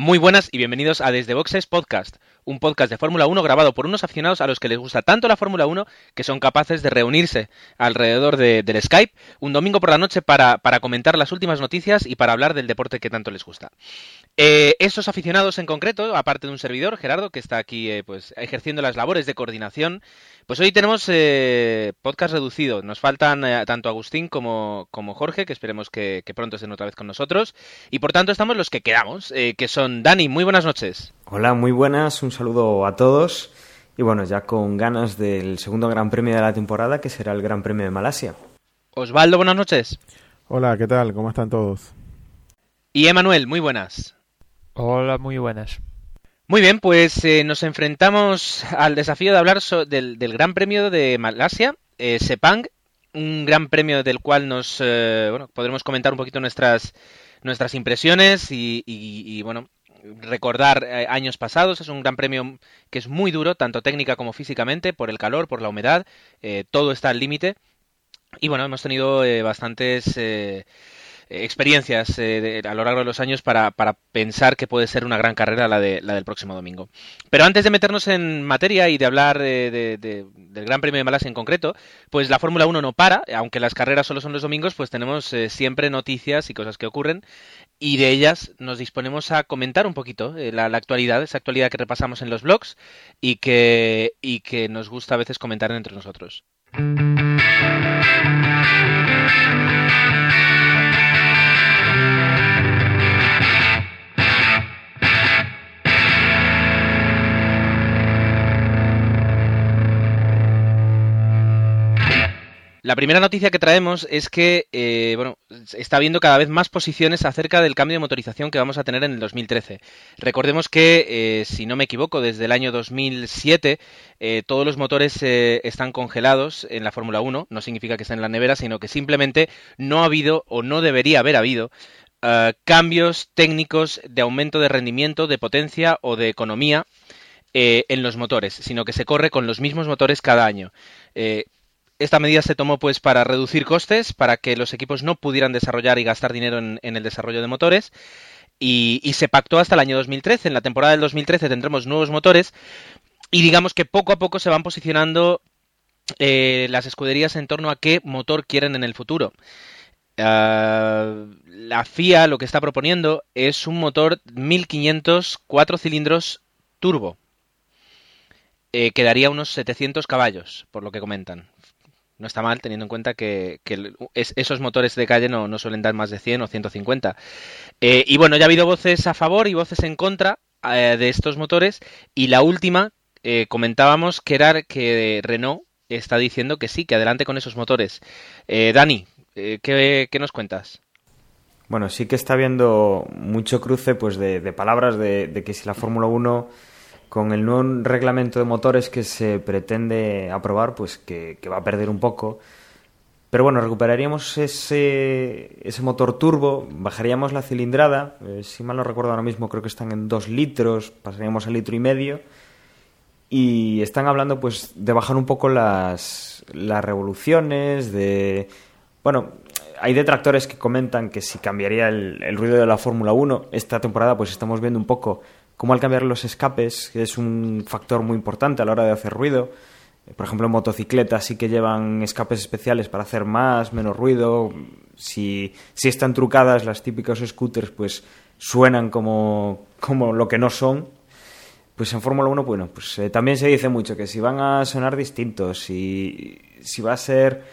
Muy buenas y bienvenidos a Desde Boxes Podcast, un podcast de Fórmula 1 grabado por unos aficionados a los que les gusta tanto la Fórmula 1 que son capaces de reunirse alrededor de- del Skype un domingo por la noche para, para comentar las últimas noticias y para hablar del deporte que tanto les gusta. Eh, estos aficionados en concreto, aparte de un servidor, Gerardo, que está aquí eh, pues ejerciendo las labores de coordinación, pues hoy tenemos eh, podcast reducido. Nos faltan eh, tanto Agustín como, como Jorge, que esperemos que, que pronto estén otra vez con nosotros. Y por tanto estamos los que quedamos, que son Dani, muy buenas noches. Hola, muy buenas, un saludo a todos. Y bueno, ya con ganas del segundo Gran Premio de la temporada, que será el Gran Premio de Malasia. Osvaldo, buenas noches. Hola, ¿qué tal? ¿Cómo están todos? Y Emanuel, muy buenas. Hola, muy buenas. Muy bien, pues eh, nos enfrentamos al desafío de hablar so- del, del Gran Premio de Malasia, eh, Sepang, un gran premio del cual nos eh, bueno, podremos comentar un poquito nuestras nuestras impresiones y, y- y, bueno recordar eh, años pasados. Es un gran premio que es muy duro, tanto técnica como físicamente, por el calor, por la humedad, eh, todo está al límite. Y bueno, hemos tenido eh, bastantes eh, experiencias eh, de- a lo largo de los años para, para pensar que puede ser una gran carrera la, de, la del próximo domingo. Pero antes de meternos en materia y de hablar de- de- de- del Gran Premio de Malasia en concreto, pues la Fórmula 1 no para, aunque las carreras solo son los domingos, pues tenemos eh, siempre noticias y cosas que ocurren y de ellas nos disponemos a comentar un poquito eh, la, la actualidad, esa actualidad que repasamos en los blogs y que, y que nos gusta a veces comentar entre nosotros. La primera noticia que traemos es que eh, bueno, está habiendo cada vez más posiciones acerca del cambio de motorización que vamos a tener en el 2013. Recordemos que, eh, si no me equivoco, desde el año 2007 eh, todos los motores están congelados en la Fórmula 1. No significa que estén en la nevera, sino que simplemente no ha habido o no debería haber habido cambios técnicos de aumento de rendimiento, de potencia o de economía en los motores, sino que se corre con los mismos motores cada año. Esta medida se tomó pues para reducir costes, para que los equipos no pudieran desarrollar y gastar dinero en, el desarrollo de motores. Y, se pactó hasta el año 2013. En la temporada del 2013 tendremos nuevos motores. Y digamos que poco a poco se van posicionando eh, las escuderías en torno a qué motor quieren en el futuro. Ah, la FIA lo que está proponiendo es un motor 1500 4 cilindros turbo. Eh, que daría unos 700 caballos, por lo que comentan. No está mal teniendo en cuenta que, esos motores de calle no, no suelen dar más de 100 o 150. Eh, y bueno, ya ha habido voces a favor y voces en contra eh, de estos motores. Y la última, eh, comentábamos que era que Renault está diciendo que sí, que adelante con esos motores. Eh, Dani, ¿qué, qué nos cuentas? Bueno, sí que está habiendo mucho cruce pues de, de palabras de, de que si la Fórmula 1 con el nuevo reglamento de motores que se pretende aprobar, pues que, va a perder un poco. Pero bueno, recuperaríamos ese, ese motor turbo, bajaríamos la cilindrada, eh, si mal no recuerdo ahora mismo creo que están en 2 litros, pasaríamos a litro y medio, y están hablando pues de bajar un poco las, las revoluciones, de... Bueno, hay detractores que comentan que si cambiaría el, el ruido de la Fórmula 1, esta temporada pues estamos viendo un poco cómo al cambiar los escapes, que es un factor muy importante a la hora de hacer ruido, eh, por ejemplo motocicletas sí que llevan escapes especiales para hacer más, menos ruido, si, si están trucadas las típicas scooters pues suenan como, como lo que no son, pues en Fórmula 1, bueno, pues eh, también se dice mucho que si van a sonar distintos, si, si va a ser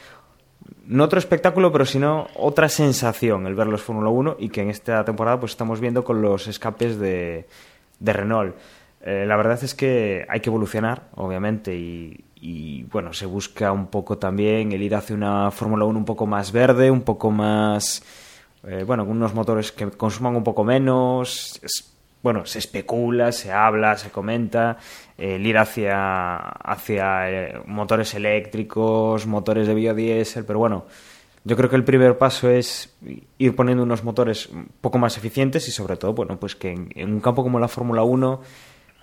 no otro espectáculo, pero sino otra sensación el ver los Fórmula 1 y que en esta temporada pues estamos viendo con los escapes de, de Renault. Eh, la verdad es que hay que evolucionar, obviamente, y, y, bueno, se busca un poco también el ir hacia una Fórmula 1 un poco más verde, un poco más, eh, bueno, unos motores que consuman un poco menos. Bueno, se especula, se habla, se comenta, el ir hacia, hacia eh, motores eléctricos, motores de biodiesel, pero bueno, yo creo que el primer paso es ir poniendo unos motores poco más eficientes y sobre todo, bueno, pues que en, un campo como la Fórmula 1,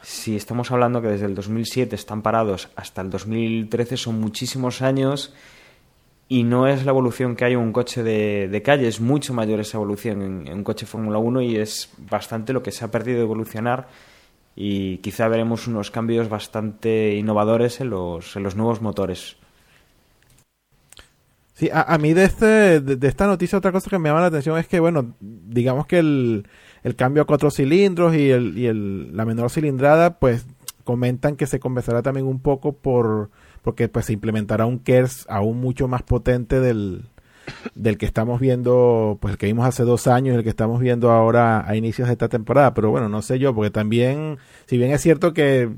si estamos hablando que desde el 2007 están parados hasta el 2013 son muchísimos años y no es la evolución que hay en un coche de, calle, es mucho mayor esa evolución en, un coche Fórmula 1 y es bastante lo que se ha perdido de evolucionar y quizá veremos unos cambios bastante innovadores en los, en los nuevos motores. Sí, a, mí de, este, de, esta noticia otra cosa que me llama la atención es que, bueno, digamos que el, el cambio a cuatro cilindros y, el, y el, la menor cilindrada, pues comentan que se conversará también un poco por porque pues se implementará un KERS aún mucho más potente del, del que estamos viendo, pues el que vimos hace dos años y el que estamos viendo ahora a inicios de esta temporada. Pero bueno, no sé yo, porque también, si bien es cierto que,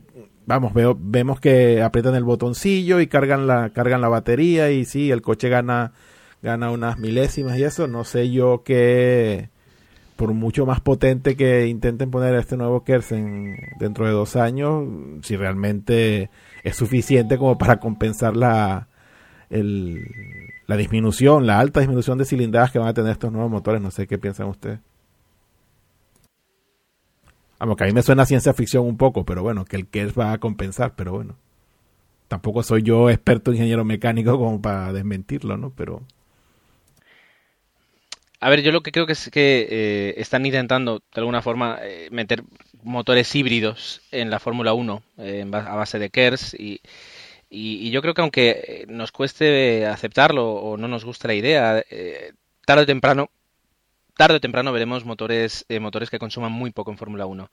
vamos, veo, vemos que aprietan el botoncillo y cargan la, cargan la batería y sí, el coche gana, gana unas milésimas y eso, no sé yo que por mucho más potente que intenten poner este nuevo KERS en, dentro de dos años, si realmente es suficiente como para compensar la, la disminución, la alta disminución de cilindradas que van a tener estos nuevos motores. No sé qué piensan ustedes. Vamos, que a mí me suena ciencia ficción un poco, pero bueno, que el KERS va a compensar, pero bueno. Tampoco soy yo experto ingeniero mecánico como para desmentirlo, ¿no? Pero... A ver, yo lo que creo que es que eh, están intentando de alguna forma eh, meter motores híbridos en la Fórmula 1 eh, a base de KERS y, y, yo creo que aunque nos cueste aceptarlo o no nos guste la idea, eh, tarde o temprano tarde o temprano veremos motores eh, motores que consuman muy poco en Fórmula 1.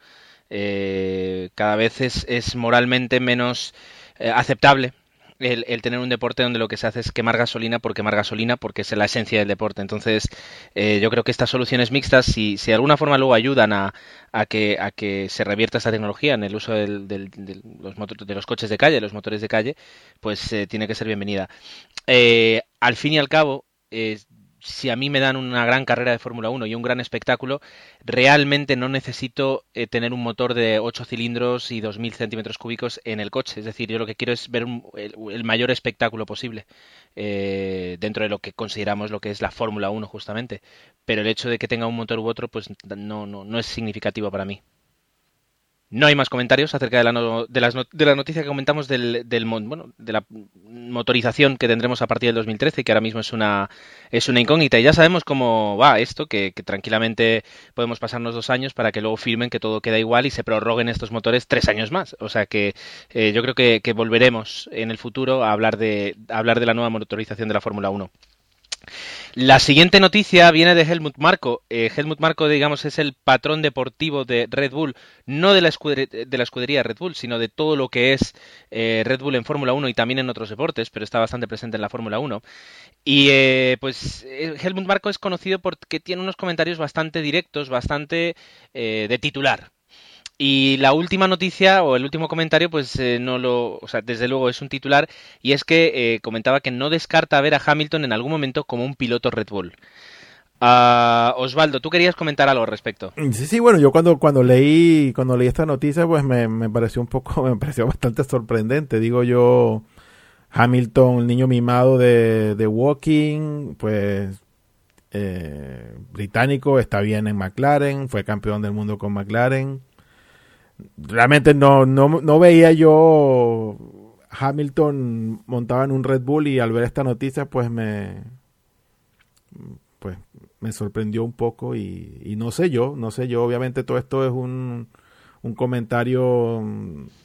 cada vez es, es moralmente menos aceptable el, tener un deporte donde lo que se hace es quemar gasolina por quemar gasolina, porque es la esencia del deporte. Entonces, eh, yo creo que estas soluciones mixtas, si, si de alguna forma luego ayudan a, a, que, a que se revierta esta tecnología en el uso del, del, de, los coches de calle, los motores de calle, pues eh, tiene que ser bienvenida. Eh, al fin y al cabo, si a mí me dan una gran carrera de Fórmula 1 y un gran espectáculo, realmente no necesito eh, tener un motor de 8 cilindros y 2.000 centímetros cúbicos en el coche. Es decir, yo lo que quiero es ver el, mayor espectáculo posible eh, dentro de lo que consideramos lo que es la Fórmula 1 justamente. Pero el hecho de que tenga un motor u otro, pues no, no, no es significativo para mí. No hay más comentarios acerca de la, de las de la noticia que comentamos del, del, bueno, de la motorización que tendremos a partir del 2013, que ahora mismo es una, es una incógnita. Y ya sabemos cómo va esto, que, tranquilamente podemos pasarnos dos años para que luego firmen que todo queda igual y se prorroguen estos motores tres años más. O sea que eh, yo creo que, que, volveremos en el futuro a hablar de, a hablar de la nueva motorización de la Fórmula 1. La siguiente noticia viene de Helmut Marko. Eh, Helmut Marko, digamos, es el patrón deportivo de Red Bull, no de la, escudería, Red Bull, sino de todo lo que es eh, Red Bull en Fórmula 1 y también en otros deportes, pero está bastante presente en la Fórmula 1. Y eh, pues Helmut Marko es conocido porque tiene unos comentarios bastante directos, bastante de titular. Y la última noticia o el último comentario, pues eh, no lo, o sea, desde luego es un titular y es que eh, comentaba que no descarta ver a Hamilton en algún momento como un piloto Red Bull. Uh, Osvaldo, tú querías comentar algo al respecto. Sí, sí, bueno, yo cuando, cuando leí cuando leí esta noticia, pues me, me pareció un poco, me pareció bastante sorprendente. Digo yo, Hamilton, el niño mimado de, de Walking, pues eh, británico, está bien en McLaren, fue campeón del mundo con McLaren realmente no, no, no veía yo Hamilton montaba en un Red Bull y al ver esta noticia pues me pues me sorprendió un poco y, y, no sé yo, no sé yo, obviamente todo esto es un, un comentario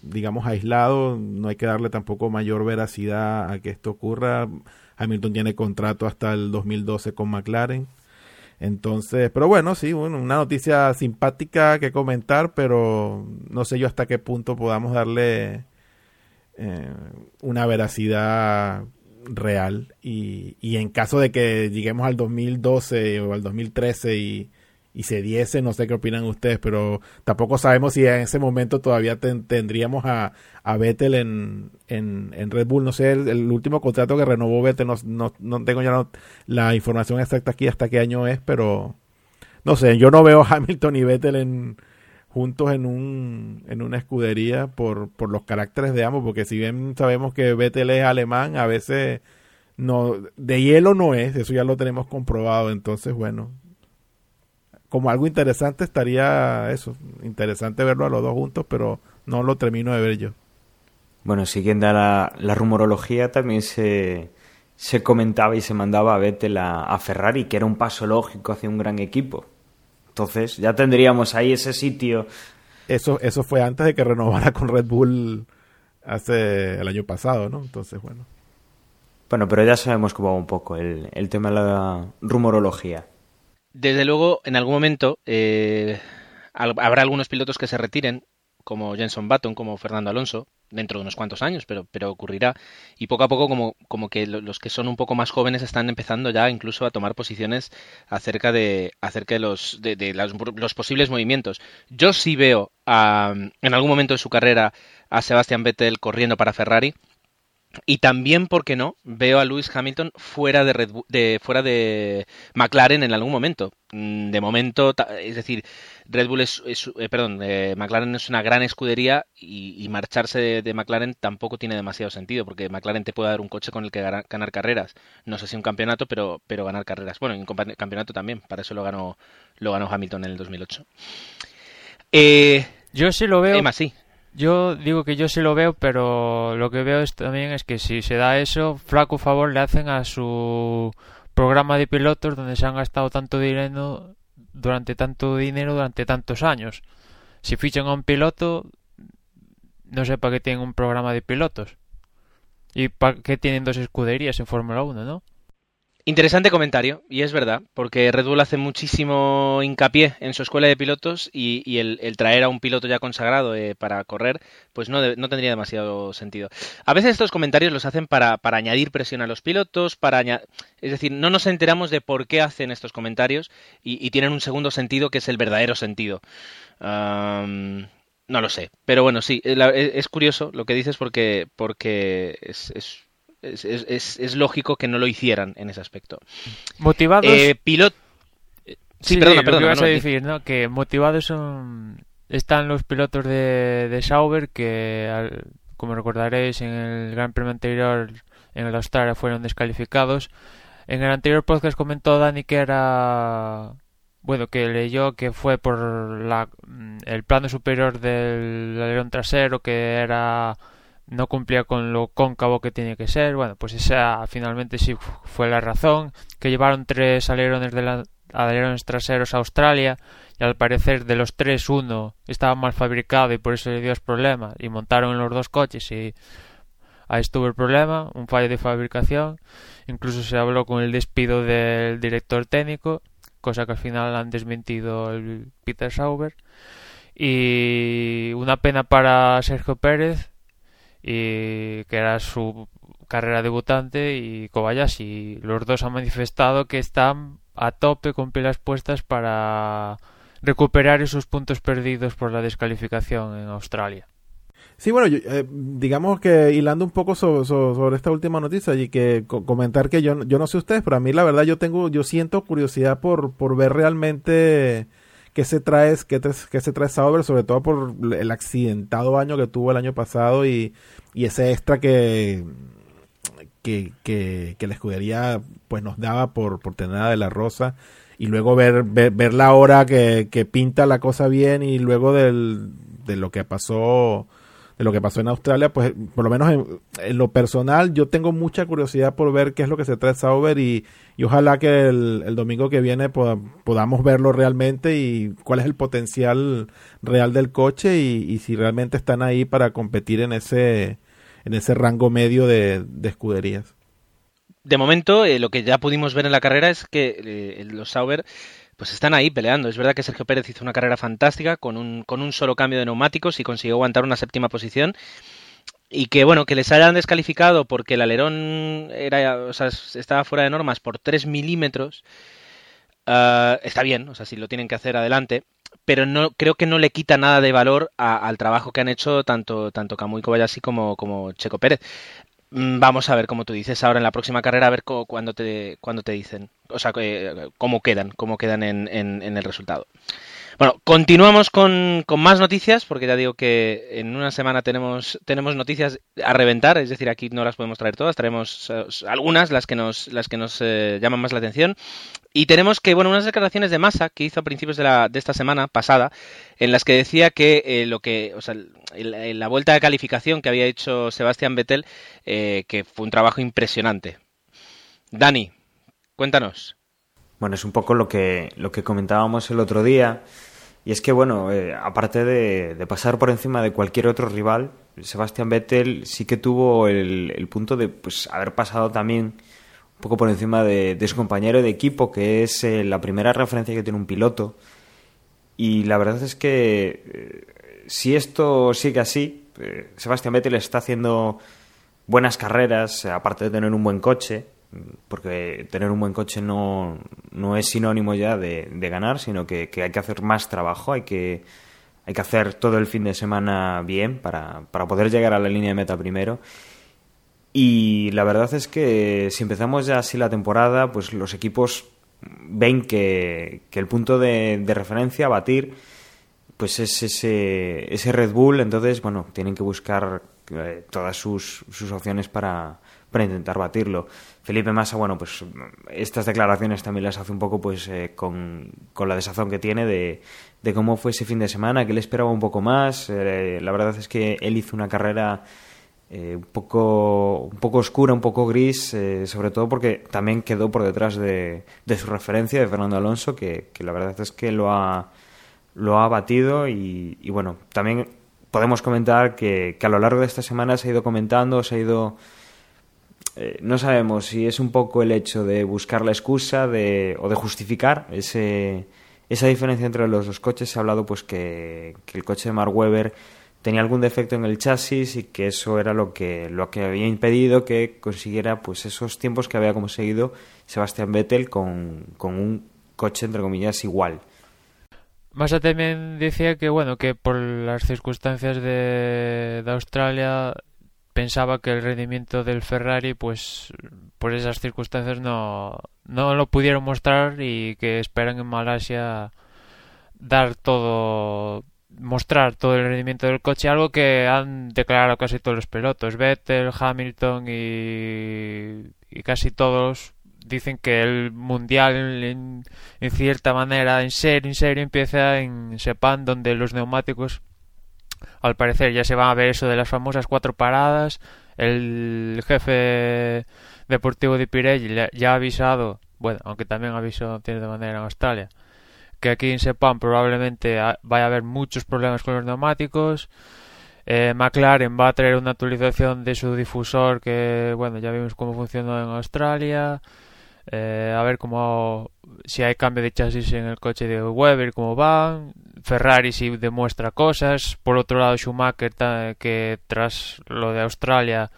digamos aislado, no hay que darle tampoco mayor veracidad a que esto ocurra. Hamilton tiene contrato hasta el 2012 con McLaren. Entonces, pero bueno, sí, una noticia simpática que comentar, pero no sé yo hasta qué punto podamos darle eh, una veracidad real. Y, y en caso de que lleguemos al 2012 o al 2013 y y se diese, no sé qué opinan ustedes, pero tampoco sabemos si en ese momento todavía tendríamos a, a Vettel en, en, Red Bull. No sé, el, último contrato que renovó Vettel, no, no, tengo ya la información exacta aquí hasta qué año es, pero no sé, yo no veo Hamilton y Vettel en juntos en un en una escudería por, por los caracteres de ambos, porque si bien sabemos que Vettel es alemán, a veces no de hielo no es, eso ya lo tenemos comprobado, entonces bueno, como algo interesante estaría eso, interesante verlo a los dos juntos, pero no lo termino de ver yo. Bueno, siguiendo la, la rumorología, también se, se comentaba y se mandaba a Vettel a, Ferrari, que era un paso lógico hacia un gran equipo. Entonces ya tendríamos ahí ese sitio. Eso, eso fue antes de que renovara con Red Bull hace el año pasado, ¿no? Entonces, bueno. Bueno, pero ya sabemos cómo va un poco el, el tema de la rumorología. Desde luego, en algún momento eh, habrá algunos pilotos que se retiren, como Jenson Button, como Fernando Alonso, dentro de unos cuantos años, pero, pero ocurrirá. Y poco a poco, como, como que los que son un poco más jóvenes están empezando ya incluso a tomar posiciones acerca de, acerca de, los, de, los, posibles movimientos. Yo sí veo en algún momento de su carrera a Sebastian Vettel corriendo para Ferrari. Y también, ¿por qué no? Veo a Lewis Hamilton fuera de, Red de, fuera de McLaren en algún momento. Mm, de momento, es decir, Red Bull es, eh, perdón, eh, McLaren es una gran escudería y, marcharse de, McLaren tampoco tiene demasiado sentido porque McLaren te puede dar un coche con el que ganar, carreras. No sé si un campeonato, pero, pero ganar carreras. Bueno, en un campeonato también. Para eso lo ganó, lo ganó Hamilton en el 2008. Eh, Yo sí lo veo. Emma, sí. Yo digo que yo sí lo veo, pero lo que veo también es que si se da eso, flaco favor le hacen a su programa de pilotos donde se han gastado tanto dinero durante tanto dinero durante tantos años. Si fichan a un piloto, no sé para qué tienen un programa de pilotos. Y para qué tienen dos escuderías en Fórmula 1, ¿no? Interesante comentario, y es verdad, porque Red Bull hace muchísimo hincapié en su escuela de pilotos y, el, traer a un piloto ya consagrado eh, para correr, pues no, no, tendría demasiado sentido. A veces estos comentarios los hacen para, para añadir presión a los pilotos, para es decir, no nos enteramos de por qué hacen estos comentarios y, tienen un segundo sentido que es el verdadero sentido. no lo sé, pero bueno, sí, es, curioso lo que dices porque, porque es, es, es, lógico que no lo hicieran en ese aspecto. Motivados. Eh, pilot... Sí, perdona, perdona. Que a decir, ¿no? Que motivados son... están los pilotos de, de Sauber que, como recordaréis, en el Gran Premio anterior en el Australia fueron descalificados. En el anterior podcast comentó Dani que era bueno, que leyó que fue por la, el plano superior del alerón trasero, que era no cumplía con lo cóncavo que tiene que ser. Bueno, pues esa finalmente sí fue la razón. Que llevaron tres alerones, de la, alerones traseros a Australia y al parecer de los tres uno estaba mal fabricado y por eso le dio problemas y montaron los dos coches y ahí estuvo el problema, un fallo de fabricación. Incluso se habló con el despido del director técnico, cosa que al final han desmentido el Peter Sauber. Y una pena para Sergio Pérez, y que era su carrera debutante y Kobayashi. Los dos han manifestado que están a tope con pilas puestas para recuperar esos puntos perdidos por la descalificación en Australia. Sí, bueno, eh, digamos que hilando un poco sobre, esta última noticia y que comentar que yo, yo no sé ustedes, pero a mí la verdad yo tengo, yo siento curiosidad por, por ver realmente qué se trae, qué, se trae Sauber, sobre todo por el accidentado año que tuvo el año pasado y, y ese extra que, que, que, la escudería pues nos daba por, por tener a De La Rosa y luego ver, ver, la hora que, que, pinta la cosa bien y luego del, de lo que pasó de lo que pasó en Australia, pues por lo menos en, lo personal yo tengo mucha curiosidad por ver qué es lo que se trae Sauber y, y ojalá que el, domingo que viene podamos verlo realmente y cuál es el potencial real del coche y, si realmente están ahí para competir en ese, en ese rango medio de, escuderías. De momento, eh, lo que ya pudimos ver en la carrera es que eh, los Sauber pues están ahí peleando. Es verdad que Sergio Pérez hizo una carrera fantástica con un, con un solo cambio de neumáticos y consiguió aguantar una séptima posición. Y que bueno, que les hayan descalificado porque el alerón era, o sea, estaba fuera de normas por 3 milímetros, ah, está bien, o sea, si lo tienen que hacer adelante, pero no creo que no le quita nada de valor al trabajo que han hecho tanto, tanto Kamui Kobayashi como, como Checo Pérez. Mm, vamos a ver, como tú dices, ahora en la próxima carrera, a ver cuándo te, cuando te dicen, o sea, cómo quedan, cómo quedan en, en, el resultado. Bueno, continuamos con, con, más noticias, porque ya digo que en una semana tenemos, tenemos noticias a reventar, es decir, aquí no las podemos traer todas, traemos eh, algunas, las que nos, las que nos eh, llaman más la atención. Y tenemos que, bueno, unas declaraciones de Massa que hizo a principios de, la, de esta semana pasada, en las que decía que eh, lo que, o sea, la vuelta de calificación que había hecho Sebastián Vettel, que fue un trabajo impresionante. Dani, cuéntanos. Bueno, es un poco lo que, lo que comentábamos el otro día. Y es que, bueno, eh, aparte de, pasar por encima de cualquier otro rival, Sebastián Vettel sí que tuvo el, punto de pues haber pasado también un poco por encima de, su compañero de equipo, que es eh, la primera referencia que tiene un piloto. Y la verdad es que eh, si esto sigue así, Sebastián Vettel está haciendo buenas carreras, aparte de tener un buen coche, porque tener un buen coche no, no es sinónimo ya de, ganar, sino que, hay que hacer más trabajo, hay que, hay que hacer todo el fin de semana bien para, para poder llegar a la línea de meta primero. Y la verdad es que si empezamos ya así la temporada, pues los equipos ven que, que el punto de, de, referencia batir pues es ese, ese Red Bull, entonces bueno, tienen que buscar eh, todas sus, sus opciones para, para intentar batirlo. Felipe Massa, bueno, pues estas declaraciones también las hace un poco pues eh, con, la desazón que tiene de, de, cómo fue ese fin de semana, que él esperaba un poco más. Eh, la verdad es que él hizo una carrera eh, un, poco, un poco oscura, un poco gris, sobre todo porque también quedó por detrás de, de su referencia, de Fernando Alonso, que, la verdad es que lo ha, lo ha batido y, y bueno, también podemos comentar que, que a lo largo de esta semana se ha ido comentando, se ha ido eh, no sabemos si es un poco el hecho de buscar la excusa de, o de justificar ese, esa diferencia entre los dos coches. Se ha hablado pues que, el coche de Mark Webber tenía algún defecto en el chasis y que eso era lo que, lo que había impedido que consiguiera pues esos tiempos que había conseguido Sebastián Vettel con, con un coche entre comillas igual. Massa también decía que bueno que por las circunstancias de, de Australia pensaba que el rendimiento del Ferrari, pues por esas circunstancias no, no lo pudieron mostrar y que esperan en Malasia dar todo, mostrar todo el rendimiento del coche, algo que han declarado casi todos los pilotos, Vettel, Hamilton y, casi todos dicen que el mundial en, cierta manera en serio, en serio empieza en Sepan donde los neumáticos al parecer ya se va a ver eso de las famosas cuatro paradas. El jefe deportivo de Pirelli ya ha avisado, bueno, aunque también avisó de manera en Australia, que aquí en Sepang probablemente vaya a haber muchos problemas con los neumáticos. Eh, McLaren va a traer una actualización de su difusor que, bueno, ya vimos cómo funcionó en Australia. Eh, a ver cómo si hay cambio de chasis en el coche de Weber, cómo van. Ferrari si demuestra cosas. Por otro lado, Schumacher, que tras lo de Australia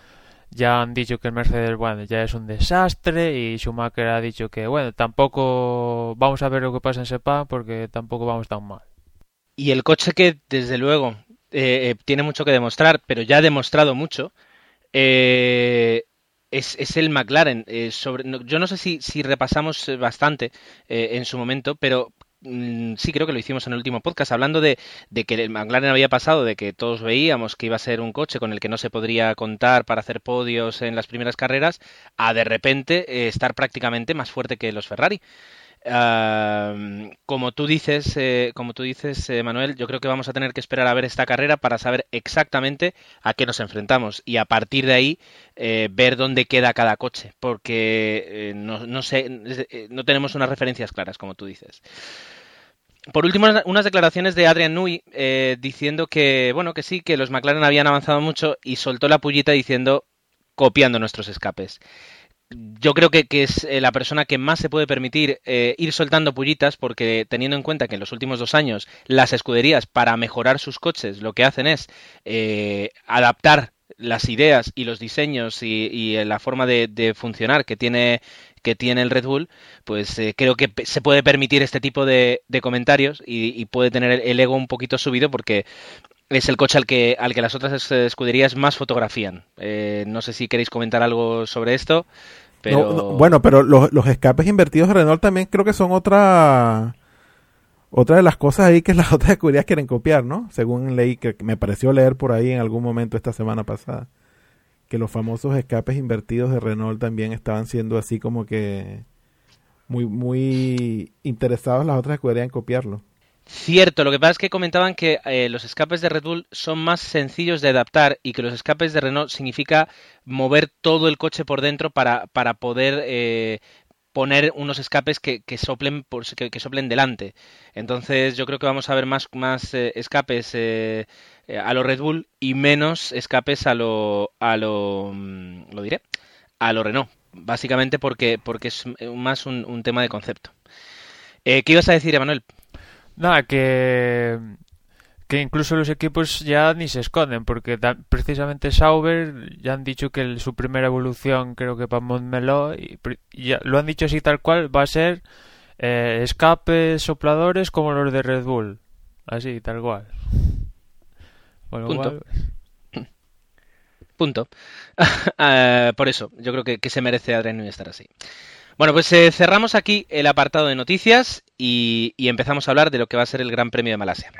ya han dicho que el Mercedes, bueno, ya es un desastre. Y Schumacher ha dicho que, bueno, tampoco vamos a ver lo que pasa en Sepa porque tampoco vamos tan mal. Y el coche que, desde luego, eh, tiene mucho que demostrar, pero ya ha demostrado mucho. Eh, es, el McLaren. Eh, sobre, yo no sé si, si repasamos eh, bastante eh, en su momento, pero sí creo que lo hicimos en el último podcast, hablando de, de, que el McLaren había pasado, de que todos veíamos que iba a ser un coche con el que no se podría contar para hacer podios en las primeras carreras, a de repente estar prácticamente más fuerte que los Ferrari como tú dices, eh, como tú dices, eh, Manuel, yo creo que vamos a tener que esperar a ver esta carrera para saber exactamente a qué nos enfrentamos y a partir de ahí eh, ver dónde queda cada coche, porque no, no, sé, no tenemos unas referencias claras, como tú dices. Por último, unas declaraciones de Adrian Nui diciendo que, bueno, que sí, que los McLaren habían avanzado mucho y soltó la pullita diciendo copiando nuestros escapes yo creo que, es eh, la persona que más se puede permitir eh, ir soltando pullitas porque teniendo en cuenta que en los últimos dos años las escuderías para mejorar sus coches lo que hacen es eh, adaptar las ideas y los diseños y, la forma de, funcionar que tiene que tiene el Red Bull, pues creo que se puede permitir este tipo de, comentarios y, puede tener el ego un poquito subido porque es el coche al que, al que las otras escuderías más fotografían. no sé si queréis comentar algo sobre esto bueno, pero los, escapes invertidos de Renault también creo que son otra Otra de las cosas ahí que las otras escuderías quieren copiar, ¿no? Según leí, que me pareció leer por ahí en algún momento esta semana pasada, que los famosos escapes invertidos de Renault también estaban siendo así como que muy, muy interesados las otras escuderías en copiarlo. Cierto, lo que pasa es que comentaban que eh, los escapes de Red Bull son más sencillos de adaptar y que los escapes de Renault significa mover todo el coche por dentro para, para poder eh, poner unos escapes que, que soplen por, que, soplen delante. Entonces yo creo que vamos a ver más, más eh, escapes eh, eh, a lo Red Bull y menos escapes a lo a lo mm, lo diré a lo Renault. Básicamente porque porque es más un, un tema de concepto. ¿Qué ibas a decir, Emanuel? Nada, que que incluso los equipos ya ni se esconden, porque precisamente Sauber ya han dicho que su primera evolución, creo que para Montmeló, y, ya lo han dicho así tal cual, va a ser eh, escapes sopladores como los de Red Bull. Así, tal cual. Punto. Punto. Ah, por eso, yo creo que, se merece Adrián estar así. Bueno, pues eh, cerramos aquí el apartado de noticias y, y empezamos a hablar de lo que va a ser el Gran Premio de Malasia.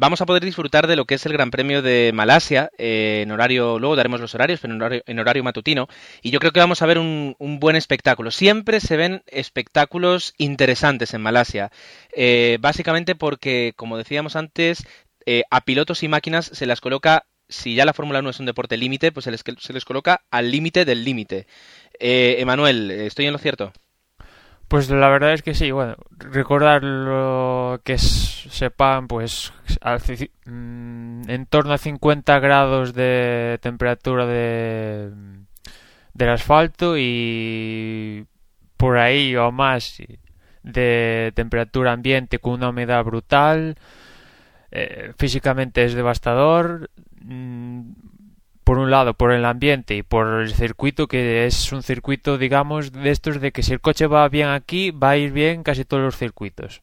Vamos a poder disfrutar de lo que es el Gran Premio de Malasia eh, en horario, luego daremos los horarios, pero en horario, matutino, y yo creo que vamos a ver un, buen espectáculo. Siempre se ven espectáculos interesantes en Malasia, eh, básicamente porque, como decíamos antes, eh, a pilotos y máquinas se las coloca si ya la Fórmula 1 es un deporte límite, pues se les, se les coloca al límite del límite. Emanuel, ¿estoy en lo cierto? Pues la verdad es que sí, bueno, recordar lo que sepan, pues mm, en torno a 50 grados de temperatura de, del asfalto y por ahí o más de temperatura ambiente con una humedad brutal. Eh, físicamente es devastador. Mm, por un lado por el ambiente y por el circuito que es un circuito digamos de estos de que si el coche va bien aquí va a ir bien casi todos los circuitos.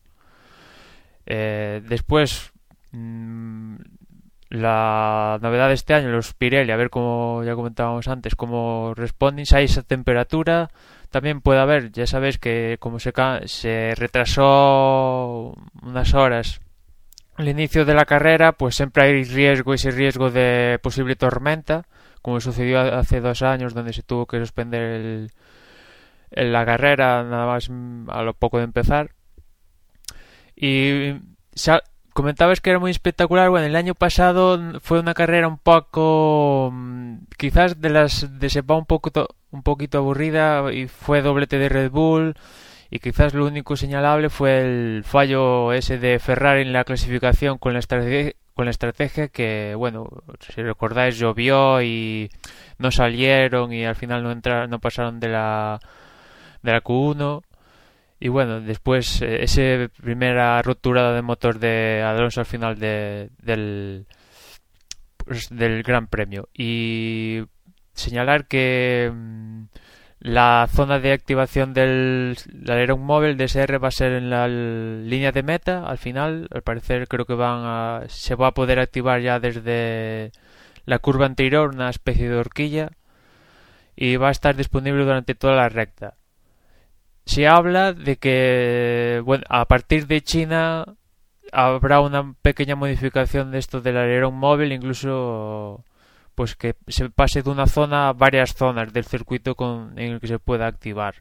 Eh, después mm, la novedad de este año los Pirelli a ver cómo ya comentábamos antes cómo responden a esa temperatura también puede haber. Ya sabéis que como se, se retrasó unas horas al inicio de la carrera, pues siempre hay riesgo, ese riesgo de posible tormenta, como sucedió hace dos años, donde se tuvo que suspender el, la carrera nada más a lo poco de empezar. Y comentabas que era muy espectacular. Bueno, el año pasado fue una carrera un poco, mm, quizás de las de sepa un poquito, un poquito aburrida y fue doblete de Red Bull y quizás lo único señalable fue el fallo ese de Ferrari en la clasificación con la estrategia con la estrategia que bueno si recordáis llovió y no salieron y al final no entraron no pasaron de la de la Q1 y bueno después eh, esa primera ruptura de motor de Alonso al final de, del pues, del Gran Premio. Y señalar que mm, la zona de activación del alerón móvil DSR va a ser en la línea de meta. Al final, al parecer, creo que van a, se va a poder activar ya desde la curva anterior, una especie de horquilla, y va a estar disponible durante toda la recta. Se habla de que, bueno, a partir de China habrá una pequeña modificación de esto del alerón móvil, incluso pues que se pase de una zona a varias zonas del circuito con, en el que se pueda activar.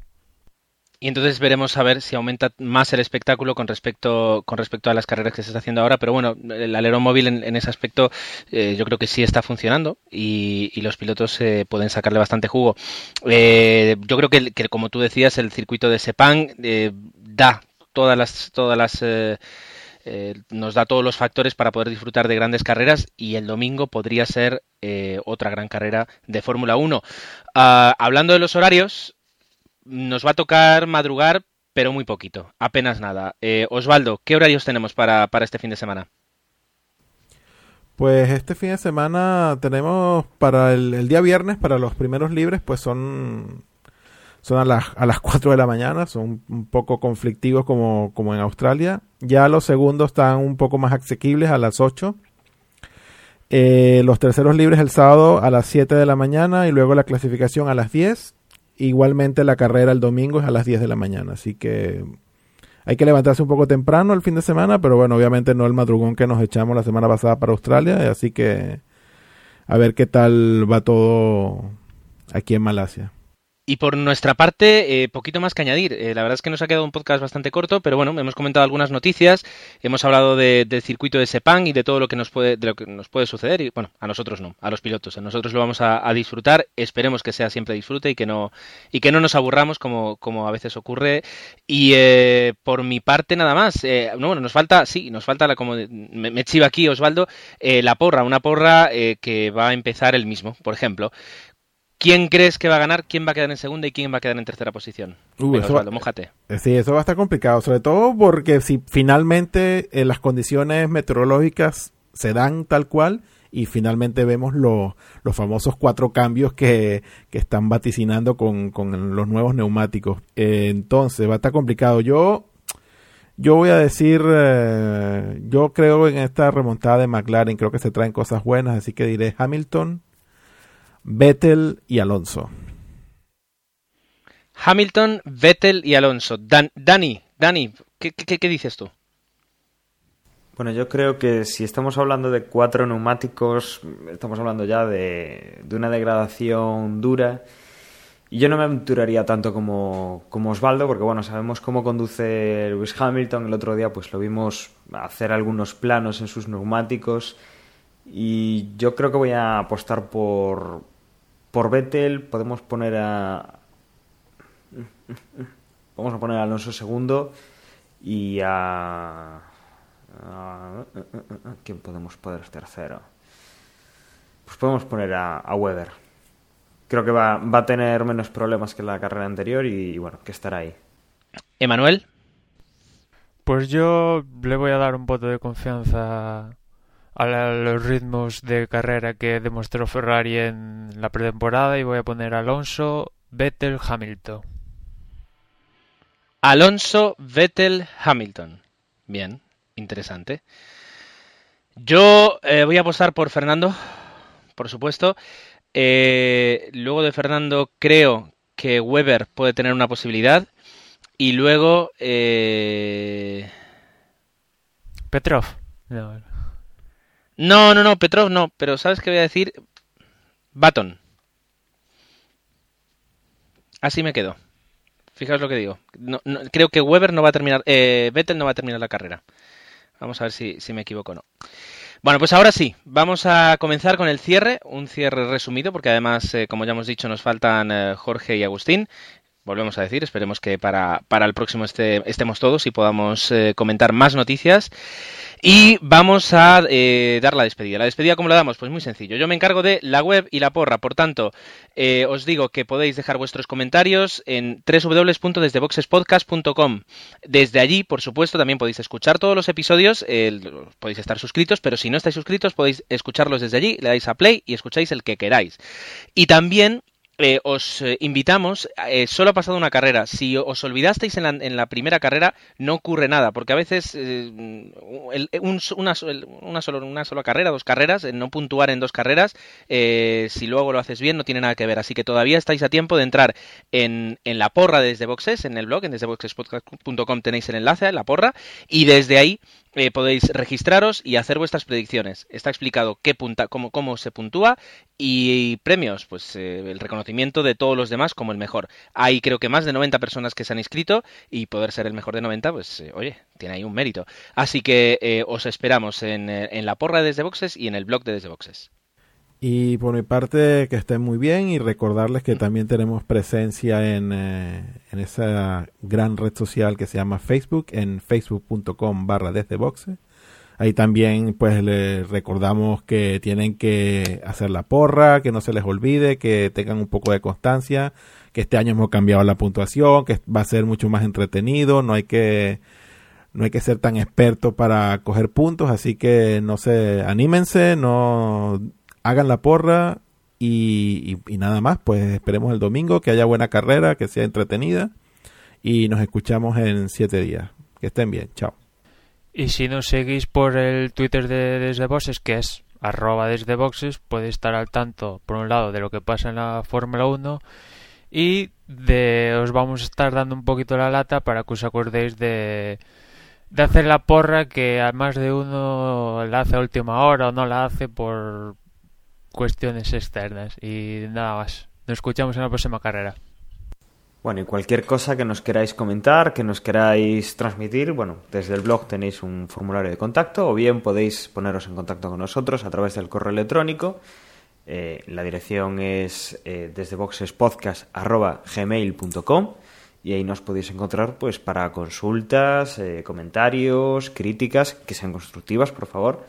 Y entonces veremos a ver si aumenta más el espectáculo con respecto con respecto a las carreras que se está haciendo ahora. Pero bueno, el alerón móvil en, ese aspecto eh, yo creo que sí está funcionando y, los pilotos eh, pueden sacarle bastante jugo. Eh, yo creo que, que, como tú decías, el circuito de Sepang da todas las todas las eh, nos da todos los factores para poder disfrutar de grandes carreras y el domingo podría ser eh, otra gran carrera de Fórmula 1. Ah, hablando de los horarios, nos va a tocar madrugar, pero muy poquito, apenas nada. Eh, Osvaldo, ¿qué horarios tenemos para, este fin de semana? Pues este fin de semana tenemos para el, día viernes, para los primeros libres, pues son son a las, a las 4 de la mañana, son un poco conflictivos como, como en Australia. Ya los segundos están un poco más asequibles a las 8. Eh, los terceros libres el sábado a las 7 de la mañana y luego la clasificación a las 10. Igualmente la carrera el domingo es a las 10 de la mañana. Así que hay que levantarse un poco temprano el fin de semana, pero bueno, obviamente no el madrugón que nos echamos la semana pasada para Australia. Así que a ver qué tal va todo aquí en Malasia. Y por nuestra parte, eh, poquito más que añadir. Eh, la verdad es que nos ha quedado un podcast bastante corto, pero bueno, hemos comentado algunas noticias, hemos hablado del circuito de Sepang y de todo lo que nos puede, de lo que nos puede suceder. Y bueno, a nosotros no, a los pilotos. A nosotros lo vamos a, disfrutar. Esperemos que sea siempre disfrute y que no y que no nos aburramos como, como a veces ocurre. Y eh, por mi parte nada más. no, bueno, nos falta, sí, nos falta la como me, me chiva aquí Osvaldo, la porra, una porra que va a empezar el mismo, por ejemplo. ¿Quién crees que va a ganar? ¿Quién va a quedar en segunda y quién va a quedar en tercera posición? Uh, eso va, eh, Sí, eso va a estar complicado, sobre todo porque si finalmente eh, las condiciones meteorológicas se dan tal cual y finalmente vemos los famosos cuatro cambios que, están vaticinando con, los nuevos neumáticos. Eh, entonces va a estar complicado. Yo yo voy a decir, yo creo en esta remontada de McLaren, creo que se traen cosas buenas, así que diré Hamilton, Vettel y Alonso. Hamilton, Vettel y Alonso. Dani, Dani, ¿qué, dices tú? Bueno, yo creo que si estamos hablando de cuatro neumáticos, estamos hablando ya de, una degradación dura. Y yo no me aventuraría tanto como, como, Osvaldo, porque bueno, sabemos cómo conduce Lewis Hamilton. El otro día pues lo vimos hacer algunos planos en sus neumáticos. Y yo creo que voy a apostar por, por Vettel podemos poner a... Vamos a poner a Alonso segundo y a... ¿Quién podemos poner tercero? Pues podemos poner a, a Weber. Creo que va, va, a tener menos problemas que la carrera anterior y, bueno, que estará ahí. Emanuel. Pues yo le voy a dar un voto de confianza a los ritmos de carrera que demostró Ferrari en la pretemporada y voy a poner Alonso, Vettel, Hamilton. Alonso, Vettel, Hamilton. Bien, interesante. Yo eh, voy a apostar por Fernando, por supuesto. Eh, luego de Fernando creo que Weber puede tener una posibilidad. Y luego... Eh... Petrov. No, no, no, Petrov no, pero ¿sabes qué voy a decir? Baton. Así me quedo. Fijaos lo que digo. creo que Weber no va a terminar, eh, Vettel no va a terminar la carrera. Vamos a ver si, me equivoco o no. Bueno, pues ahora sí, vamos a comenzar con el cierre, un cierre resumido, porque además, eh, como ya hemos dicho, nos faltan eh, Jorge y Agustín. Volvemos a decir, esperemos que para, para el próximo estemos todos y podamos comentar más noticias. Y vamos a eh, dar la despedida. La despedida, ¿cómo la damos? Pues muy sencillo. Yo me encargo de la web y la porra. Por tanto, eh, os digo que podéis dejar vuestros comentarios en www.desdeboxespodcast.com. Desde allí, por supuesto, también podéis escuchar todos los episodios. podéis estar suscritos, pero si no estáis suscritos, podéis escucharlos desde allí. Le dais a play y escucháis el que queráis. Y también eh, os eh, invitamos, eh, solo ha pasado una carrera, si os olvidasteis en la, en la primera carrera no ocurre nada, porque a veces una, una, una sola carrera, dos carreras, no puntuar en dos carreras, si luego lo haces bien no tiene nada que ver, así que todavía estáis a tiempo de entrar en, en la porra desde Boxes, en el blog, en desdeboxespodcast.com tenéis el enlace a la porra, y desde ahí eh, podéis registraros y hacer vuestras predicciones. Está explicado qué punta, cómo, cómo se puntúa y, premios, pues eh, el reconocimiento de todos los demás como el mejor. Hay creo que más de 90 personas que se han inscrito y poder ser el mejor de 90, pues eh, oye, tiene ahí un mérito. Así que os esperamos en, en, la porra de Desde Boxes y en el blog de Desde Boxes. Y por mi parte, que estén muy bien y recordarles que también tenemos presencia en, eh, en esa gran red social que se llama Facebook, en facebook.com barra desde boxe. Ahí también pues les recordamos que tienen que hacer la porra, que no se les olvide, que tengan un poco de constancia, que este año hemos cambiado la puntuación, que va a ser mucho más entretenido, no hay que no hay que ser tan experto para coger puntos, así que no se anímense, no hagan la porra y, nada más, pues esperemos el domingo, que haya buena carrera, que sea entretenida y nos escuchamos en siete días. Que estén bien, chao. Y si nos seguís por el Twitter de Desde Bosses, que es arroba desde boxes puede estar al tanto, por un lado, de lo que pasa en la Fórmula 1 y de os vamos a estar dando un poquito la lata para que os acordéis de, de hacer la porra que a más de uno la hace a última hora o no la hace por cuestiones externas. Y nada más. Nos escuchamos en la próxima carrera. Bueno, y cualquier cosa que nos queráis comentar, que nos queráis transmitir, bueno, desde el blog tenéis un formulario de contacto o bien podéis poneros en contacto con nosotros a través del correo electrónico. Eh, la dirección es eh, desde boxespodcast.gmail.com y ahí nos podéis encontrar pues para consultas, eh, comentarios, críticas, que sean constructivas, por favor.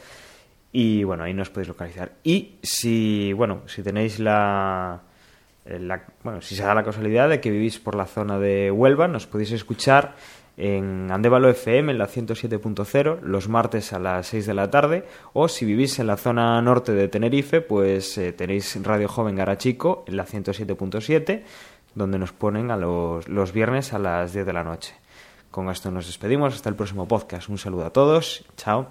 Y bueno, ahí nos podéis localizar. Y si, bueno, si tenéis la bueno, si se da la casualidad de que vivís por la zona de Huelva, nos podéis escuchar en Andévalo FM en la 107.0 los martes a las 6 de la tarde o si vivís en la zona norte de Tenerife pues eh, tenéis Radio Joven Garachico en la 107.7 donde nos ponen a los, los viernes a las 10 de la noche. Con esto nos despedimos, hasta el próximo podcast. Un saludo a todos, chao.